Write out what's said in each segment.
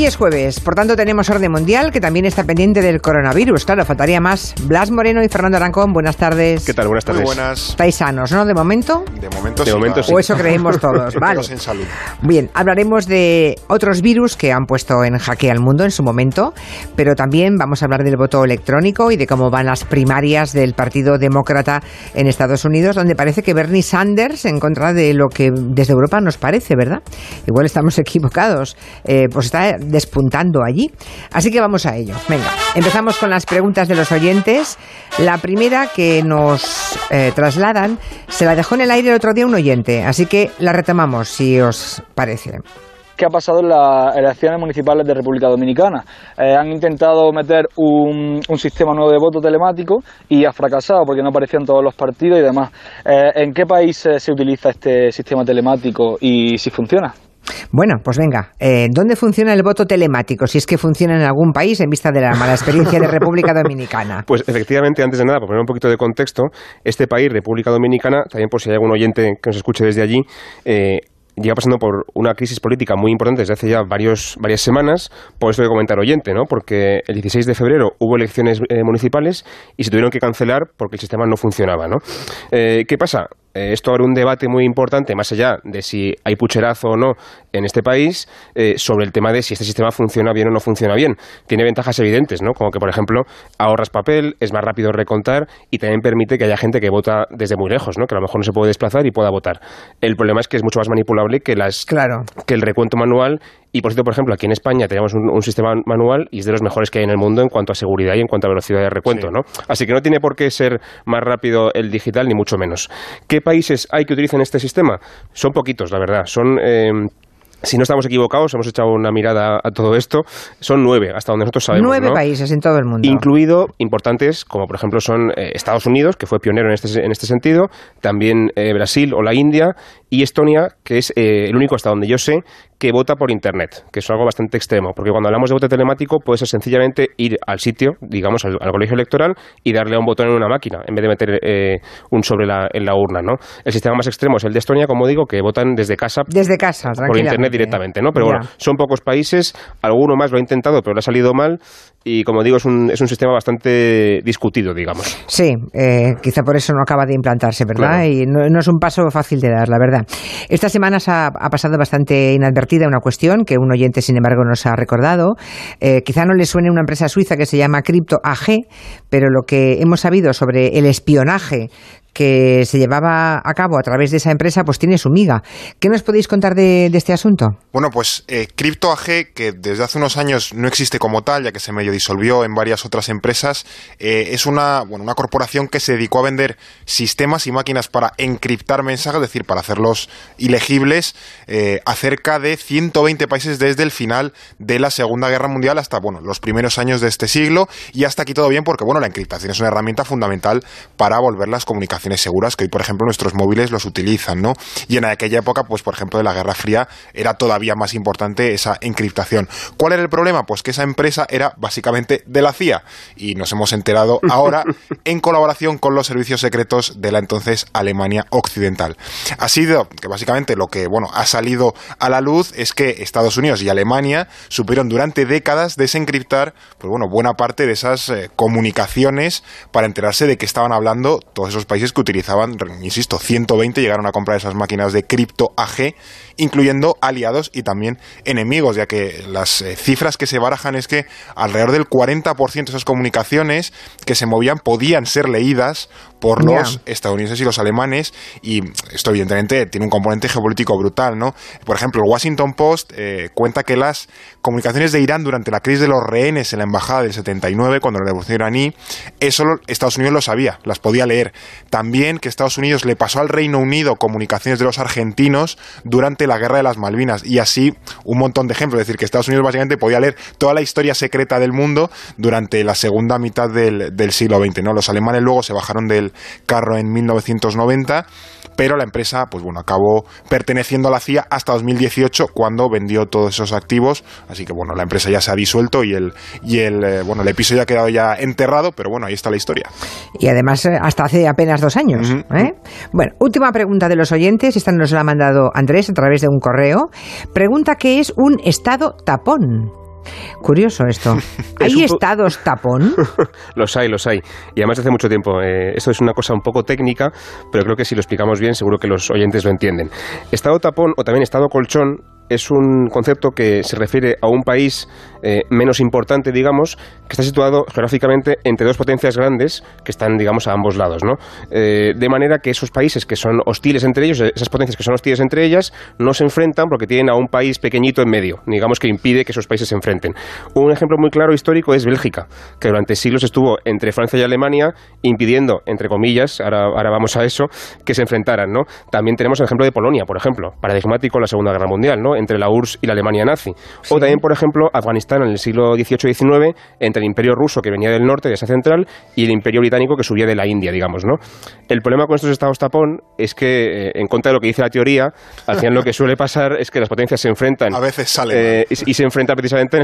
Hoy es jueves, por tanto tenemos orden mundial que también está pendiente del coronavirus. Claro, faltaría más. Blas Moreno y Fernando Arancón, buenas tardes. ¿Qué tal? Buenas tardes. Muy buenas. Estáis sanos, ¿no? De momento. De momento De sí. momento sí. O eso creemos todos, vale. Todos en salud. Bien, hablaremos de otros virus que han puesto en jaque al mundo en su momento, pero también vamos a hablar del voto electrónico y de cómo van las primarias del Partido Demócrata en Estados Unidos, donde parece que Bernie Sanders, en contra de lo que desde Europa nos parece, ¿verdad? Igual estamos equivocados, eh, pues está despuntando allí. Así que vamos a ello. Venga, empezamos con las preguntas de los oyentes. La primera que nos eh, trasladan se la dejó en el aire el otro día un oyente, así que la retomamos si os parece. ¿Qué ha pasado en las elecciones municipales de República Dominicana? Eh, han intentado meter un, sistema nuevo de voto telemático y ha fracasado porque no aparecían todos los partidos y demás. Eh, ¿En qué país se utiliza este sistema telemático y si funciona? Bueno, pues venga, eh, ¿dónde funciona el voto telemático? Si es que funciona en algún país en vista de la mala experiencia de República Dominicana. Pues efectivamente, antes de nada, por poner un poquito de contexto, este país, República Dominicana, también por si hay algún oyente que nos escuche desde allí, eh, pasando por una crisis política muy importante desde hace ya varias semanas, por eso que comentar oyente, ¿no? Porque el 16 de febrero hubo elecciones eh, municipales y se tuvieron que cancelar porque el sistema no funcionaba, ¿no? Eh, ¿Qué pasa? Eh, esto abre un debate muy importante, más allá de si hay pucherazo o no en este país, eh, sobre el tema de si este sistema funciona bien o no funciona bien. Tiene ventajas evidentes, ¿no? Como que, por ejemplo, ahorras papel, es más rápido recontar y también permite que haya gente que vota desde muy lejos, ¿no? Que a lo mejor no se puede desplazar y pueda votar. El problema es que es mucho más manipulable que las Claro. que el recuento manual. Y por cierto, por ejemplo, aquí en España tenemos un, un sistema manual y es de los mejores que hay en el mundo en cuanto a seguridad y en cuanto a velocidad de recuento, Sí. ¿no? Así que no tiene por qué ser más rápido el digital, ni mucho menos. ¿Qué países hay que utilizan este sistema? Son poquitos, la verdad. Son. eh, si no estamos equivocados, hemos echado una mirada a todo esto, son nueve, hasta donde nosotros sabemos. Nueve ¿no? países en todo el mundo. Incluido importantes como por ejemplo son eh, Estados Unidos, que fue pionero en este, en este sentido, también eh, Brasil o la India y Estonia, que es eh, el único hasta donde yo sé que vota por Internet, que es algo bastante extremo, porque cuando hablamos de voto telemático puede ser sencillamente ir al sitio, digamos, al, al colegio electoral y darle a un botón en una máquina, en vez de meter eh, un sobre la, en la urna, ¿no? El sistema más extremo es el de Estonia, como digo, que votan desde casa Desde casa, por tranquilamente. Directamente, ¿no? Pero Ya. bueno, son pocos países, alguno más lo ha intentado, pero le ha salido mal y como digo, es un, es un sistema bastante discutido, digamos. Sí, eh, quizá por eso no acaba de implantarse, ¿verdad? Claro. Y no, no es un paso fácil de dar, la verdad. Esta semana se ha, ha pasado bastante inadvertida una cuestión que un oyente, sin embargo, nos ha recordado. Eh, quizá no le suene una empresa suiza que se llama Crypto AG, pero lo que hemos sabido sobre el espionaje que se llevaba a cabo a través de esa empresa, pues tiene su miga. ¿Qué nos podéis contar de, de este asunto? Bueno, pues eh, Crypto AG, que desde hace unos años no existe como tal, ya que se medio disolvió en varias otras empresas, eh, es una, bueno, una corporación que se dedicó a vender sistemas y máquinas para encriptar mensajes, es decir, para hacerlos ilegibles, eh, a cerca de 120 países desde el final de la Segunda Guerra Mundial hasta bueno, los primeros años de este siglo. Y hasta aquí todo bien, porque bueno, la encriptación es una herramienta fundamental para volver las comunicaciones seguras, que hoy, por ejemplo, nuestros móviles los utilizan, ¿no? Y en aquella época, pues por ejemplo, de la Guerra Fría, era todavía más importante esa encriptación. ¿Cuál era el problema? Pues que esa empresa era básicamente de la CIA. Y nos hemos enterado ahora en colaboración con los servicios secretos de la entonces Alemania Occidental. Ha sido que básicamente lo que bueno ha salido a la luz es que Estados Unidos y Alemania supieron durante décadas desencriptar pues bueno buena parte de esas eh, comunicaciones para enterarse de que estaban hablando todos esos países que utilizaban, insisto, 120 llegaron a comprar esas máquinas de cripto AG, incluyendo aliados y también enemigos, ya que las eh, cifras que se barajan es que alrededor del 40% de esas comunicaciones que se movían podían ser leídas por los estadounidenses y los alemanes y esto evidentemente tiene un componente geopolítico brutal, ¿no? Por ejemplo, el Washington Post eh, cuenta que las comunicaciones de Irán durante la crisis de los rehenes en la embajada del 79, cuando la revolución iraní, eso Estados Unidos lo sabía, las podía leer. También que Estados Unidos le pasó al Reino Unido comunicaciones de los argentinos durante la guerra de las Malvinas y así un montón de ejemplos, es decir, que Estados Unidos básicamente podía leer toda la historia secreta del mundo durante la segunda mitad del, del siglo XX, ¿no? Los alemanes luego se bajaron del carro en 1990, pero la empresa, pues bueno, acabó perteneciendo a la CIA hasta 2018 cuando vendió todos esos activos, así que bueno, la empresa ya se ha disuelto y el y el eh, bueno, el episodio ha quedado ya enterrado, pero bueno, ahí está la historia. Y además eh, hasta hace apenas dos años. ¿eh? Bueno, última pregunta de los oyentes. Esta nos la ha mandado Andrés a través de un correo. Pregunta qué es un estado tapón. Curioso esto. ¿Hay estados tapón? los hay, los hay. Y además hace mucho tiempo. Eh, esto es una cosa un poco técnica, pero creo que si lo explicamos bien, seguro que los oyentes lo entienden. Estado tapón o también estado colchón es un concepto que se refiere a un país eh, menos importante, digamos, que está situado geográficamente entre dos potencias grandes que están, digamos, a ambos lados, ¿no? Eh, de manera que esos países que son hostiles entre ellos, esas potencias que son hostiles entre ellas, no se enfrentan porque tienen a un país pequeñito en medio, digamos que impide que esos países se enfrenten. Un ejemplo muy claro histórico es Bélgica, que durante siglos estuvo entre Francia y Alemania, impidiendo, entre comillas, ahora, ahora vamos a eso, que se enfrentaran, ¿no? También tenemos el ejemplo de Polonia, por ejemplo, paradigmático en la Segunda Guerra Mundial, ¿no? Entre la URSS y la Alemania nazi. O también, por ejemplo, Afganistán en el siglo XVIII y XIX, entre el imperio ruso que venía del norte, de esa central, y el imperio británico que subía de la India, digamos. ¿no? El problema con estos estados tapón es que, eh, en contra de lo que dice la teoría, al final lo que suele pasar es que las potencias se enfrentan. A veces salen. Eh, y, se enfrentan precisamente en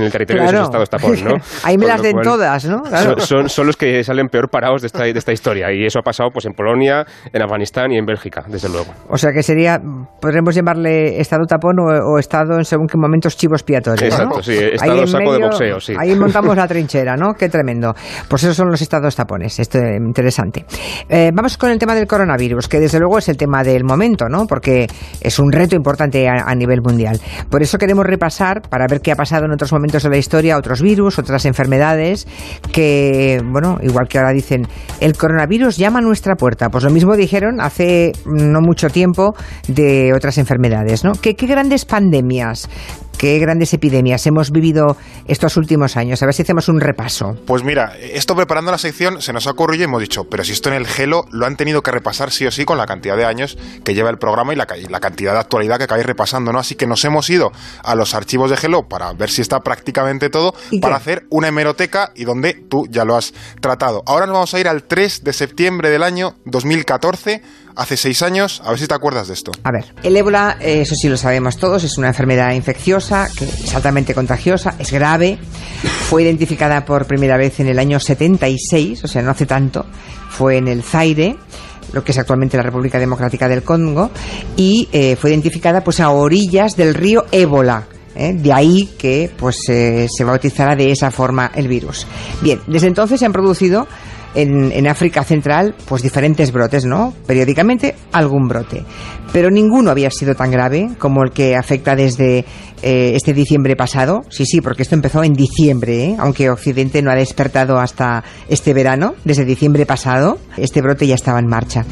el, territorio de esos estados tapón. ¿no? Ahí me las den todas, ¿no? Son, son, los que salen peor parados de esta, de esta historia. Y eso ha pasado pues, en Polonia, en Afganistán y en Bélgica, desde luego. O sea que sería, podremos llamarle estado tapón o o estado en según qué momentos chivos expiatorios. Exacto, sí, estado saco de boxeo, sí. Ahí montamos la trinchera, ¿no? Qué tremendo. Pues esos son los estados tapones, esto es interesante. Eh, vamos con el tema del coronavirus, que desde luego es el tema del momento, ¿no? Porque es un reto importante a, nivel mundial. Por eso queremos repasar, para ver qué ha pasado en otros momentos de la historia, otros virus, otras enfermedades, que, bueno, igual que ahora dicen, el coronavirus llama a nuestra puerta. Pues lo mismo dijeron hace no mucho tiempo de otras enfermedades, ¿no? ¿Qué, qué grandes pandemias, qué grandes epidemias hemos vivido estos últimos años. A ver si hacemos un repaso. Pues mira, esto preparando la sección se nos ha ocurrido y hemos dicho, pero si esto en el Gelo lo han tenido que repasar sí o sí con la cantidad de años que lleva el programa y la, cantidad de actualidad que acabáis repasando, ¿no? Así que nos hemos ido a los archivos de Gelo para ver si está prácticamente todo, para hacer una hemeroteca y donde tú ya lo has tratado. Ahora nos vamos a ir al 3 de septiembre del año 2014 hace seis años. A ver si te acuerdas de esto. A ver, el ébola, eh, eso sí lo sabemos todos, es una enfermedad infecciosa, que es altamente contagiosa, es grave. Fue identificada por primera vez en el año 76, o sea, no hace tanto. Fue en el Zaire lo que es actualmente la República Democrática del Congo, y eh, fue identificada pues a orillas del río Ébola, ¿eh? De ahí que pues se bautizara de esa forma el virus. Bien, desde entonces se han producido en, en, África Central, pues diferentes brotes, ¿no? Periódicamente algún brote. Pero ninguno había sido tan grave como el que afecta desde eh, este diciembre pasado. Sí, sí, porque esto empezó en diciembre, ¿eh? aunque Occidente no ha despertado hasta este verano. Desde diciembre pasado, este brote ya estaba en marcha.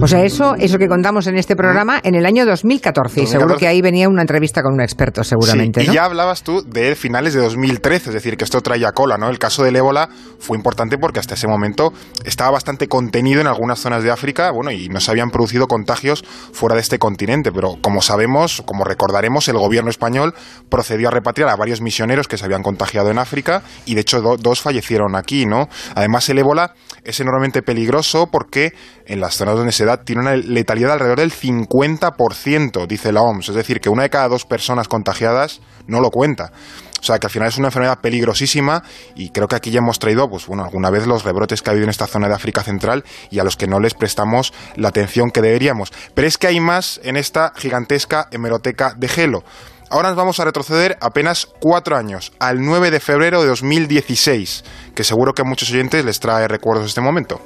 O sea, eso es lo que contamos en este programa en el año 2014. Y seguro que ahí venía una entrevista con un experto, seguramente. y ya hablabas tú de finales de 2013, es decir, que esto traía cola, ¿no? El caso del ébola fue importante porque hasta ese momento estaba bastante contenido en algunas zonas de África, bueno, y no se habían producido contagios fuera de este continente. Pero como sabemos, como recordaremos, el gobierno español procedió a repatriar a varios misioneros que se habían contagiado en África y de hecho dos fallecieron aquí, ¿no? Además el ébola es enormemente peligroso porque en las zonas donde se da tiene una letalidad alrededor del 50%, dice la OMS, es decir, que una de cada dos personas contagiadas no lo cuenta. O sea, que al final es una enfermedad peligrosísima y creo que aquí ya hemos traído, pues bueno, alguna vez los rebrotes que ha habido en esta zona de África Central y a los que no les prestamos la atención que deberíamos. Pero es que hay más en esta gigantesca hemeroteca de gelo. Ahora nos vamos a retroceder apenas cuatro años, al 9 de febrero de 2016, que seguro que a muchos oyentes les trae recuerdos de este momento.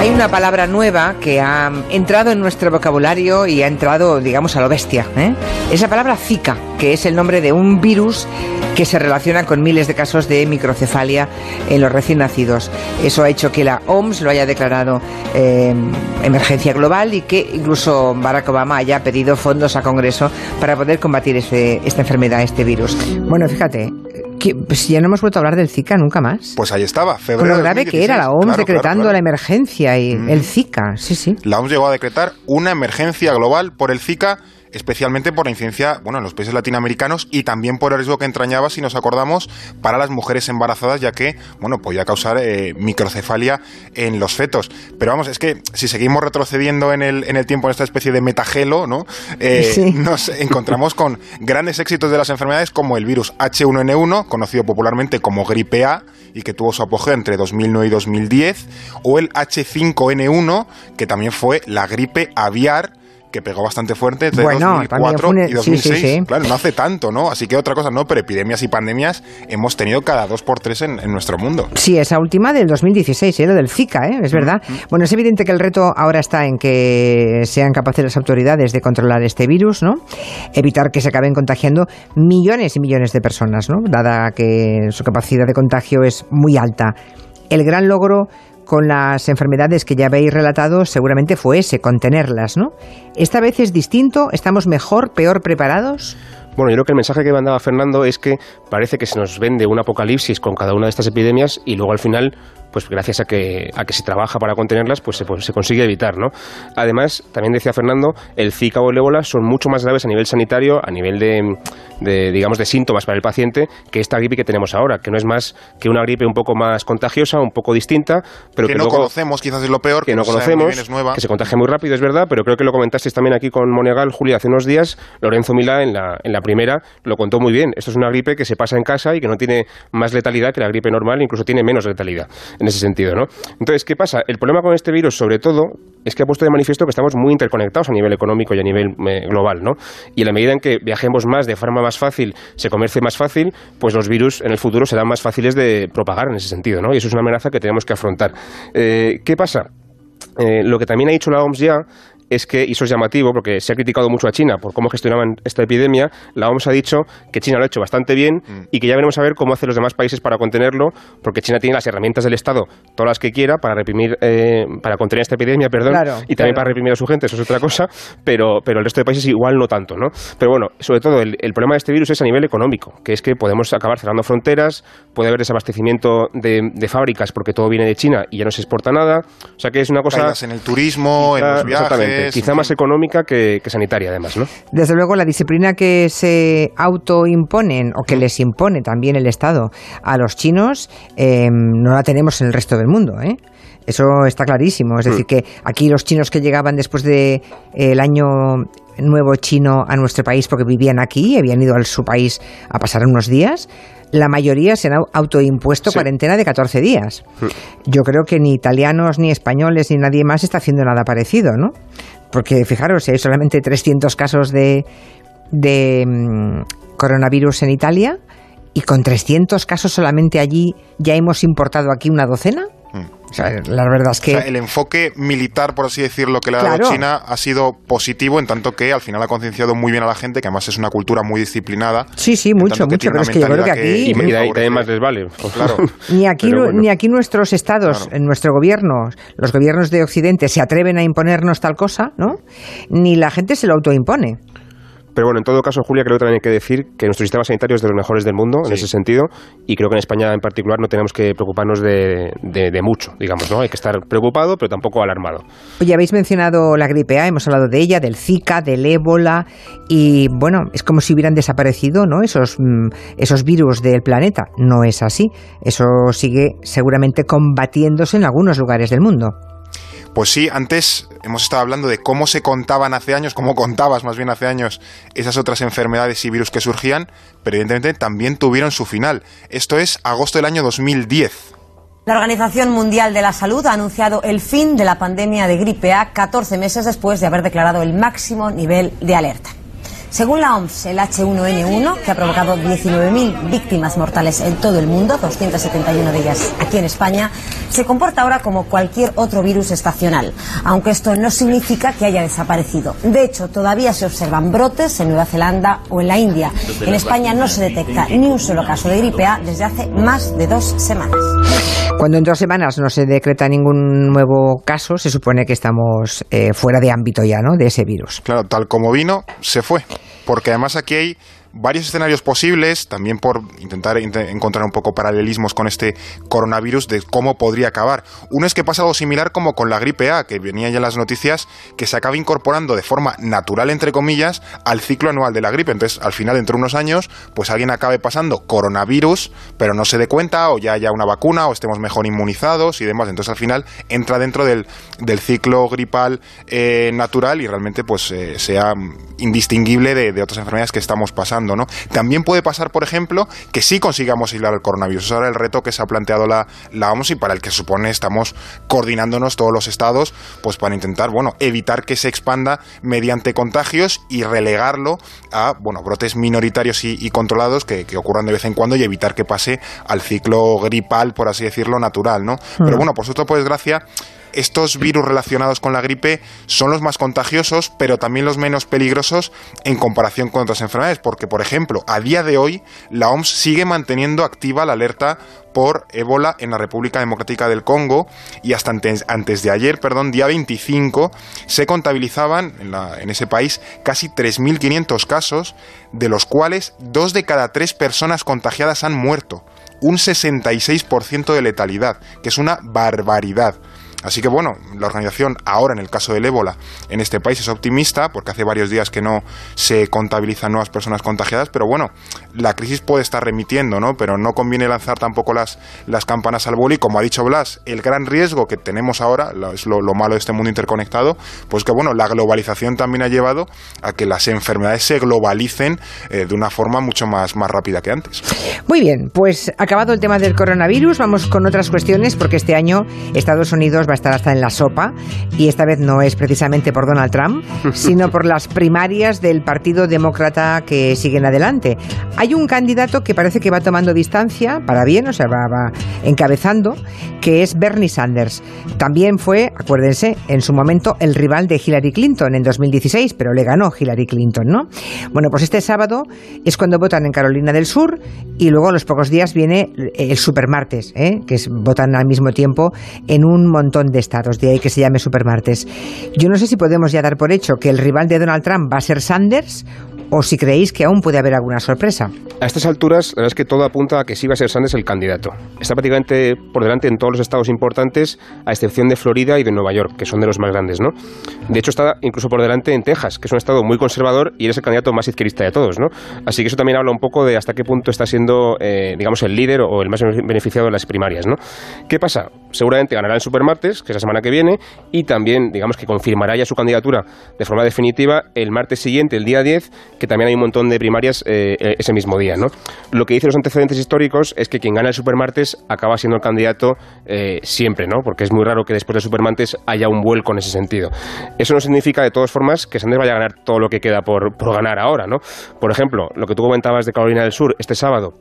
Hay una palabra nueva que ha entrado en nuestro vocabulario y ha entrado, digamos, a lo bestia. ¿eh? Esa palabra Zika, que es el nombre de un virus que se relaciona con miles de casos de microcefalia en los recién nacidos. Eso ha hecho que la OMS lo haya declarado eh, emergencia global y que incluso Barack Obama haya pedido fondos a Congreso para poder combatir este, esta enfermedad, este virus. Bueno, fíjate, pues ya no hemos vuelto a hablar del Zika nunca más. Pues ahí estaba, febrero. Con lo grave que era la OMS decretando la emergencia y mm. el Zika, sí, sí. La OMS llegó a decretar una emergencia global por el Zika especialmente por la incidencia bueno, en los países latinoamericanos y también por el riesgo que entrañaba, si nos acordamos, para las mujeres embarazadas, ya que bueno, podía causar eh, microcefalia en los fetos. Pero vamos, es que si seguimos retrocediendo en el, en el tiempo en esta especie de metagelo, ¿no? Eh, nos encontramos con grandes éxitos de las enfermedades como el virus H1N1, conocido popularmente como gripe A, y que tuvo su apogeo entre 2009 y 2010, o el H5N1, que también fue la gripe aviar, que pegó bastante fuerte entre 2004 y 2006. Claro, no hace tanto, ¿no? Así que otra cosa, no, pero epidemias y pandemias hemos tenido cada dos por tres en, nuestro mundo. Sí, esa última del 2016, ¿eh? lo del Zika, ¿eh? es verdad. Mm. Bueno, es evidente que el reto ahora está en que sean capaces las autoridades de controlar este virus, ¿no? Evitar que se acaben contagiando millones y millones de personas, ¿no? Dada que su capacidad de contagio es muy alta. El gran logro con las enfermedades que ya habéis relatado seguramente fue ese, contenerlas, ¿no? Esta vez es distinto, estamos mejor, peor preparados. Bueno, yo creo que el mensaje que mandaba Fernando es que parece que se nos vende un apocalipsis con cada una de estas epidemias y luego al final pues gracias a que, a que se trabaja para contenerlas, pues se, pues se, consigue evitar, ¿no? Además, también decía Fernando, el Zika o el ébola son mucho más graves a nivel sanitario, a nivel de, de, digamos, de síntomas para el paciente, que esta gripe que tenemos ahora, que no es más que una gripe un poco más contagiosa, un poco distinta, pero que, no conocemos, quizás es lo peor, que, no conocemos, que se contagia muy rápido, es verdad, pero creo que lo comentasteis también aquí con Monegal, Julia, hace unos días, Lorenzo Milá en la, en la primera lo contó muy bien. Esto es una gripe que se pasa en casa y que no tiene más letalidad que la gripe normal, incluso tiene menos letalidad en ese sentido, ¿no? Entonces, ¿qué pasa? El problema con este virus, sobre todo, es que ha puesto de manifiesto que estamos muy interconectados a nivel económico y a nivel eh, global, ¿no? Y en la medida en que viajemos más de forma más fácil, se comercie más fácil, pues los virus en el futuro serán más fáciles de propagar en ese sentido, ¿no? Y eso es una amenaza que tenemos que afrontar. Eh, ¿Qué pasa? Eh, lo que también ha dicho la OMS ya es que, y eso es llamativo porque se ha criticado mucho a China por cómo gestionaban esta epidemia, la OMS ha dicho que China lo ha hecho bastante bien mm. y que ya veremos a ver cómo hacen los demás países para contenerlo, porque China tiene las herramientas del Estado, todas las que quiera, para reprimir, eh, para contener esta epidemia, perdón, y también para reprimir a su gente, eso es otra cosa, pero, pero el resto de países igual no tanto, ¿no? Pero bueno, sobre todo el, problema de este virus es a nivel económico, que es que podemos acabar cerrando fronteras, puede haber desabastecimiento de, de fábricas porque todo viene de China y ya no se exporta nada, o sea que es una cosa... en el turismo, en los viajes... Quizá más económico que, sanitaria, además, ¿no? Desde luego, la disciplina que se autoimponen o que les impone también el Estado a los chinos em, no la tenemos en el resto del mundo, ¿eh? Eso está clarísimo. Es decir, mm. que aquí los chinos que llegaban después del de, año nuevo chino a nuestro país porque vivían aquí, habían ido a su país a pasar unos días, la mayoría se han autoimpuesto cuarentena de 14 días. Mm. Yo creo que ni italianos, ni españoles, ni nadie más está haciendo nada parecido, ¿no? Porque fijaros, hay solamente 300 casos de, de mm, coronavirus en Italia y con 300 casos solamente allí ya hemos importado aquí una docena. O sea, la verdad es que... el enfoque militar, por así decirlo, que le ha dado China ha sido positivo en tanto que al final ha concienciado muy bien a la gente, que además es una cultura muy disciplinada. Sí, sí, mucho, mucho, pero es que yo creo que aquí... y, ahí también les vale. Claro. ni, aquí, ni aquí nuestros estados, en nuestro gobierno, los gobiernos de Occidente se atreven a imponernos tal cosa, ¿no? Ni la gente se lo autoimpone. Pero bueno, en todo caso, Julia, creo que también hay que decir que nuestro sistema sanitario es de los mejores del mundo en ese sentido y creo que en España en particular no tenemos que preocuparnos de, de, mucho, digamos, ¿no? Hay que estar preocupado, pero tampoco alarmado. Oye, habéis mencionado la gripe A, hemos hablado de ella, del Zika, del ébola y bueno, es como si hubieran desaparecido, ¿no? Esos, mm, esos virus del planeta. No es así. Eso sigue seguramente combatiéndose en algunos lugares del mundo. Pues sí, antes hemos estado hablando de cómo se contaban hace años, cómo contabas más bien hace años esas otras enfermedades y virus que surgían, pero evidentemente también tuvieron su final. Esto es agosto del año 2010. La Organización Mundial de la Salud ha anunciado el fin de la pandemia de gripe A 14 meses después de haber declarado el máximo nivel de alerta. Según la OMS, el H1N1, que ha provocado 19.000 víctimas mortales en todo el mundo, 271 de ellas aquí en España, se comporta ahora como cualquier otro virus estacional, aunque esto no significa que haya desaparecido. De hecho, todavía se observan brotes en Nueva Zelanda o en la India. En España no se detecta ni un solo caso de gripe A desde hace más de dos semanas. Cuando en dos semanas no se decreta ningún nuevo caso, se supone que estamos eh, fuera de ámbito ya, ¿no? De ese virus. Claro, tal como vino, se fue. Porque además aquí hay varios escenarios posibles, también por intentar encontrar un poco paralelismos con este coronavirus de cómo podría acabar. Uno es que pasa algo similar como con la gripe A, que venía ya en las noticias, que se acaba incorporando de forma natural, entre comillas, al ciclo anual de la gripe. Entonces, al final, dentro de unos años, pues alguien acabe pasando coronavirus, pero no se dé cuenta, o ya haya una vacuna, o estemos mejor inmunizados y demás. Entonces, al final, entra dentro del, ciclo gripal eh, natural y realmente pues eh, sea indistinguible de otras enfermedades que estamos pasando. ¿No? También puede pasar, por ejemplo, que sí consigamos aislar el coronavirus. Es ahora el reto que se ha planteado la, la OMS y para el que supone estamos coordinándonos todos los estados, pues para intentar, bueno, evitar que se expanda mediante contagios y relegarlo a, bueno, brotes minoritarios y, controlados que, ocurran de vez en cuando y evitar que pase al ciclo gripal, por así decirlo, natural, ¿no? Pero mm. bueno, por supuesto, por desgracia, estos virus relacionados con la gripe son los más contagiosos, pero también los menos peligrosos en comparación con otras enfermedades, porque, por ejemplo, a día de hoy la OMS sigue manteniendo activa la alerta por ébola en la República Democrática del Congo y hasta antes, de ayer, perdón, día 25, se contabilizaban en, en ese país casi 3.500 casos, de los cuales dos de cada tres personas contagiadas han muerto un 66% de letalidad, que es una barbaridad. Así que bueno, la organización ahora en el caso del ébola en este país es optimista porque hace varios días que no se contabilizan nuevas personas contagiadas, pero bueno, la crisis puede estar remitiendo, ¿no? Pero no conviene lanzar tampoco las, las campanas al boli. Como ha dicho Blas, el gran riesgo que tenemos ahora, es lo, malo de este mundo interconectado, pues que bueno, la globalización también ha llevado a que las enfermedades se globalicen eh, de una forma mucho más, más rápida que antes. Muy bien, pues acabado el tema del coronavirus, vamos con otras cuestiones porque este año Estados Unidos va estar hasta en la sopa y esta vez no es precisamente por Donald Trump, sino por las primarias del Partido Demócrata que siguen adelante. Hay un candidato que parece que va tomando distancia, para bien, o sea, va, va encabezando, que es Bernie Sanders. También fue, acuérdense, en su momento el rival de Hillary Clinton en 2016, pero le ganó Hillary Clinton, ¿no? Bueno, pues este sábado es cuando votan en Carolina del Sur y luego a los pocos días viene el supermartes, ¿eh? que es, votan al mismo tiempo en un montón de estados, de ahí que se llame Supermartes. Yo no sé si podemos ya dar por hecho que el rival de Donald Trump va a ser Sanders o si creéis que aún puede haber alguna sorpresa. A estas alturas, la verdad es que todo apunta a que sí va a ser Sanders el candidato. Está prácticamente por delante en todos los estados importantes, a excepción de Florida y de Nueva York, que son de los más grandes, ¿no? De hecho, está incluso por delante en Texas, que es un estado muy conservador y es el candidato más izquierdista de todos, ¿no? Así que eso también habla un poco de hasta qué punto está siendo, eh, digamos, el líder o el más beneficiado de las primarias, ¿no? ¿Qué pasa? Seguramente ganará el Supermartes, que es la semana que viene, y también, digamos, que confirmará ya su candidatura de forma definitiva el martes siguiente, el día 10, que también hay un montón de primarias eh, eh, ese mismo día. ¿no? Lo que dicen los antecedentes históricos es que quien gana el Supermartes acaba siendo el candidato eh, siempre, ¿no? porque es muy raro que después del Supermartes haya un vuelco en ese sentido. Eso no significa, de todas formas, que Sanders vaya a ganar todo lo que queda por, por ganar ahora. ¿no? Por ejemplo, lo que tú comentabas de Carolina del Sur este sábado,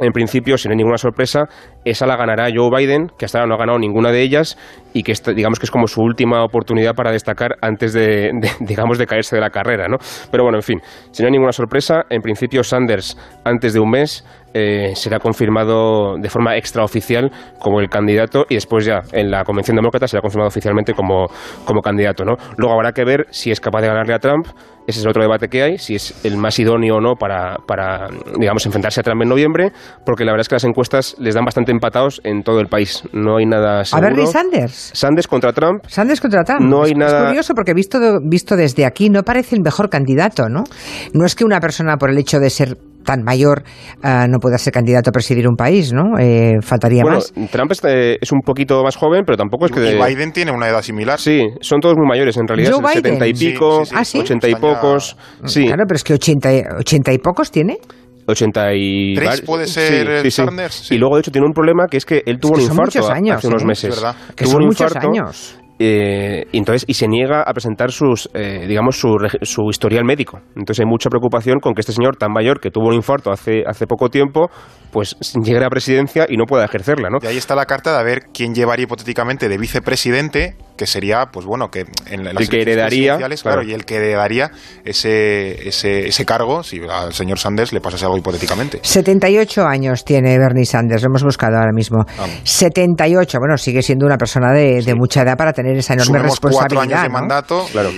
en principio, si no hay ninguna sorpresa, esa la ganará Joe Biden, que hasta ahora no ha ganado ninguna de ellas y que digamos que es como su última oportunidad para destacar antes de, digamos de caerse de la carrera, ¿no? Pero bueno, en fin, si no hay ninguna sorpresa, en principio Sanders antes de un mes eh, será confirmado de forma extraoficial como el candidato y después ya en la convención demócrata será confirmado oficialmente como, como candidato, ¿no? Luego habrá que ver si es capaz de ganarle a Trump ese es el otro debate que hay, si es el más idóneo o no para, para, digamos, enfrentarse a Trump en noviembre, porque la verdad es que las encuestas les dan bastante empatados en todo el país. No hay nada seguro. A Bernie Sanders. Sanders contra Trump. Sanders contra Trump. No hay nada... Es curioso porque visto, visto desde aquí no parece el mejor candidato, ¿no? No es que una persona por el hecho de ser tan mayor uh, no pueda ser candidato a presidir un país, ¿no? Eh, faltaría bueno, más. Trump es, eh, es, un poquito más joven, pero tampoco es que... Y Biden tiene una edad similar. Sí, son todos muy mayores en realidad. Joe setenta y pico, sí, sí, ochenta y pocos. Sí. Claro, pero es que ochenta, ochenta y pocos tiene. 80 y... ¿Tres puede ser Sanders? Y luego, de hecho, tiene un problema que es que él tuvo un infarto años, hace unos meses. ¿verdad? Que tuvo son un infarto, muchos años eh, y entonces y se niega a presentar sus eh, digamos su, su, historial médico entonces hay mucha preocupación con que este señor tan mayor que tuvo un infarto hace hace poco tiempo pues llegue a la presidencia y no pueda ejercerla ¿no? y ahí está la carta de a ver quién llevaría hipotéticamente de vicepresidente que sería pues bueno que en las el que heredaría claro, y el que heredaría ese, ese, ese cargo si al señor Sanders le pasase algo hipotéticamente 78 años tiene Bernie Sanders lo hemos buscado ahora mismo 78 bueno sigue siendo una persona de, de mucha edad para tener esa enorme responsabilidad. cuatro años de mandato. Claro.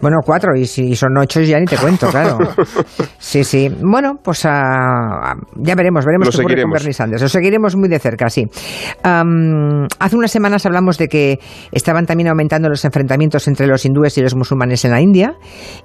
Bueno, cuatro, y si son ocho ya ni te cuento, claro. Sí, sí. Bueno, pues uh, ya veremos, veremos qué ocurre con Bernie Sanders. Lo seguiremos muy de cerca, sí. Um, hace unas semanas hablamos de que estaban también aumentando los enfrentamientos entre los hindúes y los musulmanes en la India,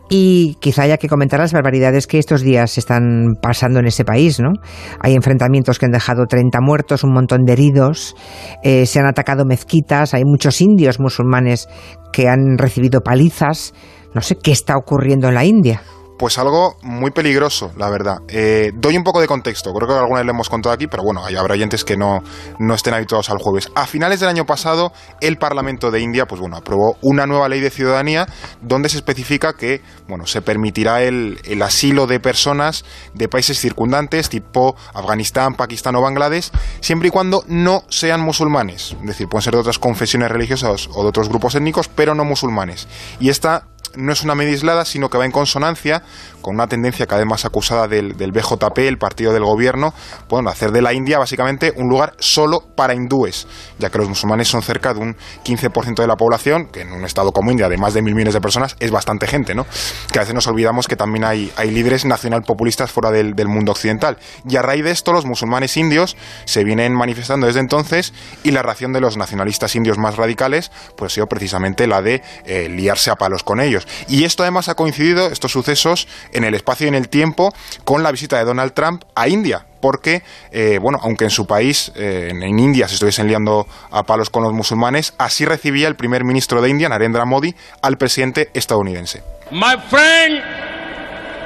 y quizá haya que comentar las barbaridades que estos días están pasando en ese país, ¿no? Hay enfrentamientos que han dejado 30 muertos, un montón de heridos, eh, se han atacado mezquitas, hay muchos indios musulmanes que han recibido palizas. No sé qué está ocurriendo en la India. Pues algo muy peligroso, la verdad. Eh, doy un poco de contexto, creo que alguna vez lo hemos contado aquí, pero bueno, habrá oyentes que no, no estén habituados al jueves. A finales del año pasado, el Parlamento de India, pues bueno, aprobó una nueva ley de ciudadanía donde se especifica que, bueno, se permitirá el, el asilo de personas de países circundantes, tipo Afganistán, Pakistán o Bangladesh, siempre y cuando no sean musulmanes. Es decir, pueden ser de otras confesiones religiosas o de otros grupos étnicos, pero no musulmanes. Y esta no es una medida aislada, sino que va en consonancia con una tendencia cada vez más acusada del, BJP, el partido del gobierno, bueno, hacer de la India básicamente un lugar solo para hindúes, ya que los musulmanes son cerca de un 15% de la población, que en un estado como India, de más de mil millones de personas, es bastante gente, ¿no? Que a veces nos olvidamos que también hay, hay líderes nacional populistas fuera del, del mundo occidental. Y a raíz de esto, los musulmanes indios se vienen manifestando desde entonces y la reacción de los nacionalistas indios más radicales, pues ha sido precisamente la de eh, liarse a palos con ellos. Y esto además ha coincidido, estos sucesos, en el espacio y en el tiempo, con la visita de Donald Trump a India, porque, eh, bueno, aunque en su país, eh, en India, se estuviesen liando a palos con los musulmanes, así recibía el primer ministro de India, Narendra Modi, al presidente estadounidense. My friend,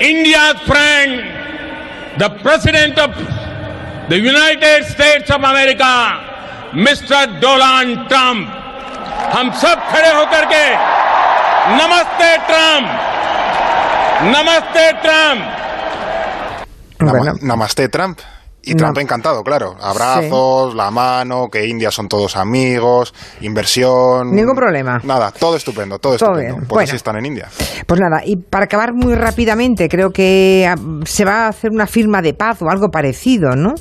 India's friend, the President of the United States of America, Mr. Donald Trump. हम सब खड़े होकर के नमस्ते Trump Namaste Trump. Namaste Trump. Y No. Trump encantado, claro. Abrazos, la mano, que India son todos amigos, inversión. Ningún problema. Nada, todo estupendo, todo, Todo estupendo. bien. Por Bueno. eso están en India. Pues nada, y para acabar muy rápidamente, creo que ah, se va a hacer una firma de paz o algo parecido, ¿no?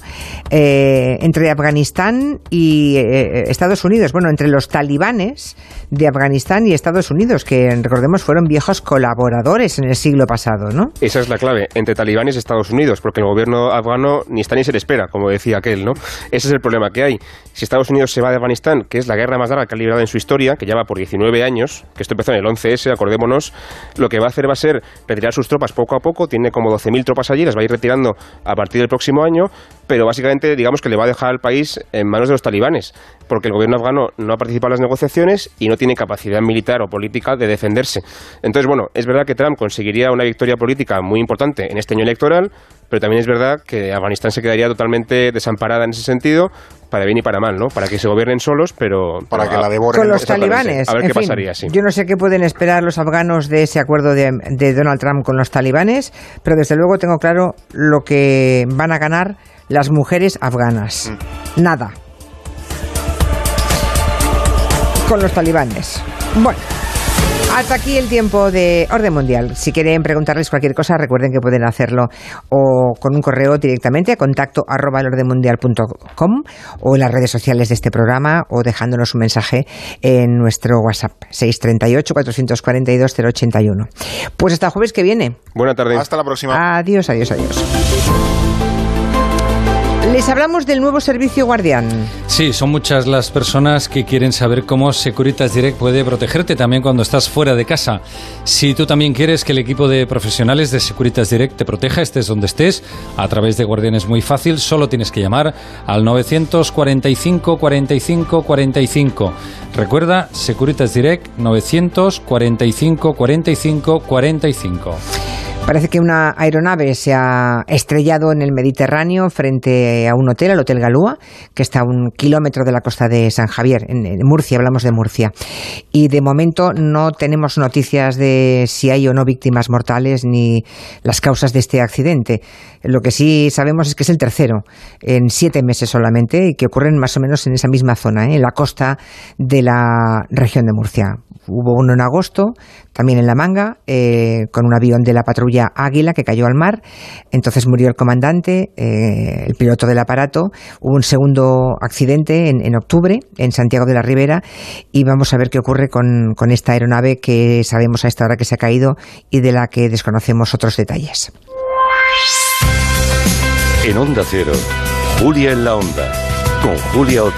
Eh, entre Afganistán y eh, Estados Unidos. Bueno, entre los talibanes de Afganistán y Estados Unidos, que recordemos fueron viejos colaboradores en el siglo pasado, ¿no? Esa es la clave, entre talibanes y Estados Unidos, porque el gobierno afgano ni está ni se espera, como decía aquel, ¿no? Ese es el problema que hay. Si Estados Unidos se va de Afganistán, que es la guerra más larga que ha librado en su historia, que lleva por 19 años, que esto empezó en el 11S, acordémonos, lo que va a hacer va a ser retirar sus tropas poco a poco, tiene como 12.000 tropas allí, las va a ir retirando a partir del próximo año, pero básicamente digamos que le va a dejar al país en manos de los talibanes, porque el gobierno afgano no ha participado en las negociaciones y no tiene capacidad militar o política de defenderse. Entonces, bueno, es verdad que Trump conseguiría una victoria política muy importante en este año electoral, pero también es verdad que Afganistán se quedaría totalmente desamparada en ese sentido, para bien y para mal, ¿no? Para que se gobiernen solos, pero... Para pero que la devoren. Con los talibanes. A ver en qué fin, pasaría, sí. Yo no sé qué pueden esperar los afganos de ese acuerdo de, de Donald Trump con los talibanes, pero desde luego tengo claro lo que van a ganar las mujeres afganas. Mm. Nada. Con los talibanes. Bueno. Hasta aquí el tiempo de Orden Mundial. Si quieren preguntarles cualquier cosa, recuerden que pueden hacerlo o con un correo directamente a contacto arroba elordenmundial.com o en las redes sociales de este programa o dejándonos un mensaje en nuestro WhatsApp 638-442-081. Pues hasta el jueves que viene. Buena tarde. Hasta la próxima. Adiós, adiós, adiós. Les hablamos del nuevo servicio Guardián. Sí, son muchas las personas que quieren saber cómo Securitas Direct puede protegerte también cuando estás fuera de casa. Si tú también quieres que el equipo de profesionales de Securitas Direct te proteja, estés donde estés, a través de Guardián es muy fácil, solo tienes que llamar al 945 45 45. Recuerda, Securitas Direct 945 45 45. Parece que una aeronave se ha estrellado en el Mediterráneo frente a un hotel, el Hotel Galúa, que está a un kilómetro de la costa de San Javier, en, Murcia, hablamos de Murcia. Y de momento no tenemos noticias de si hay o no víctimas mortales ni las causas de este accidente. Lo que sí sabemos es que es el tercero, en siete meses solamente, y que ocurren más o menos en esa misma zona, ¿eh? en la costa de la región de Murcia. Hubo uno en agosto, también en La Manga, eh, con un avión de la patrulla Águila que cayó al mar. Entonces murió el comandante, eh, el piloto del aparato. Hubo un segundo accidente en, octubre en Santiago de la Ribera y vamos a ver qué ocurre con, esta aeronave que sabemos a esta hora que se ha caído y de la que desconocemos otros detalles. En Onda Cero, Julia en la Onda, con Julia.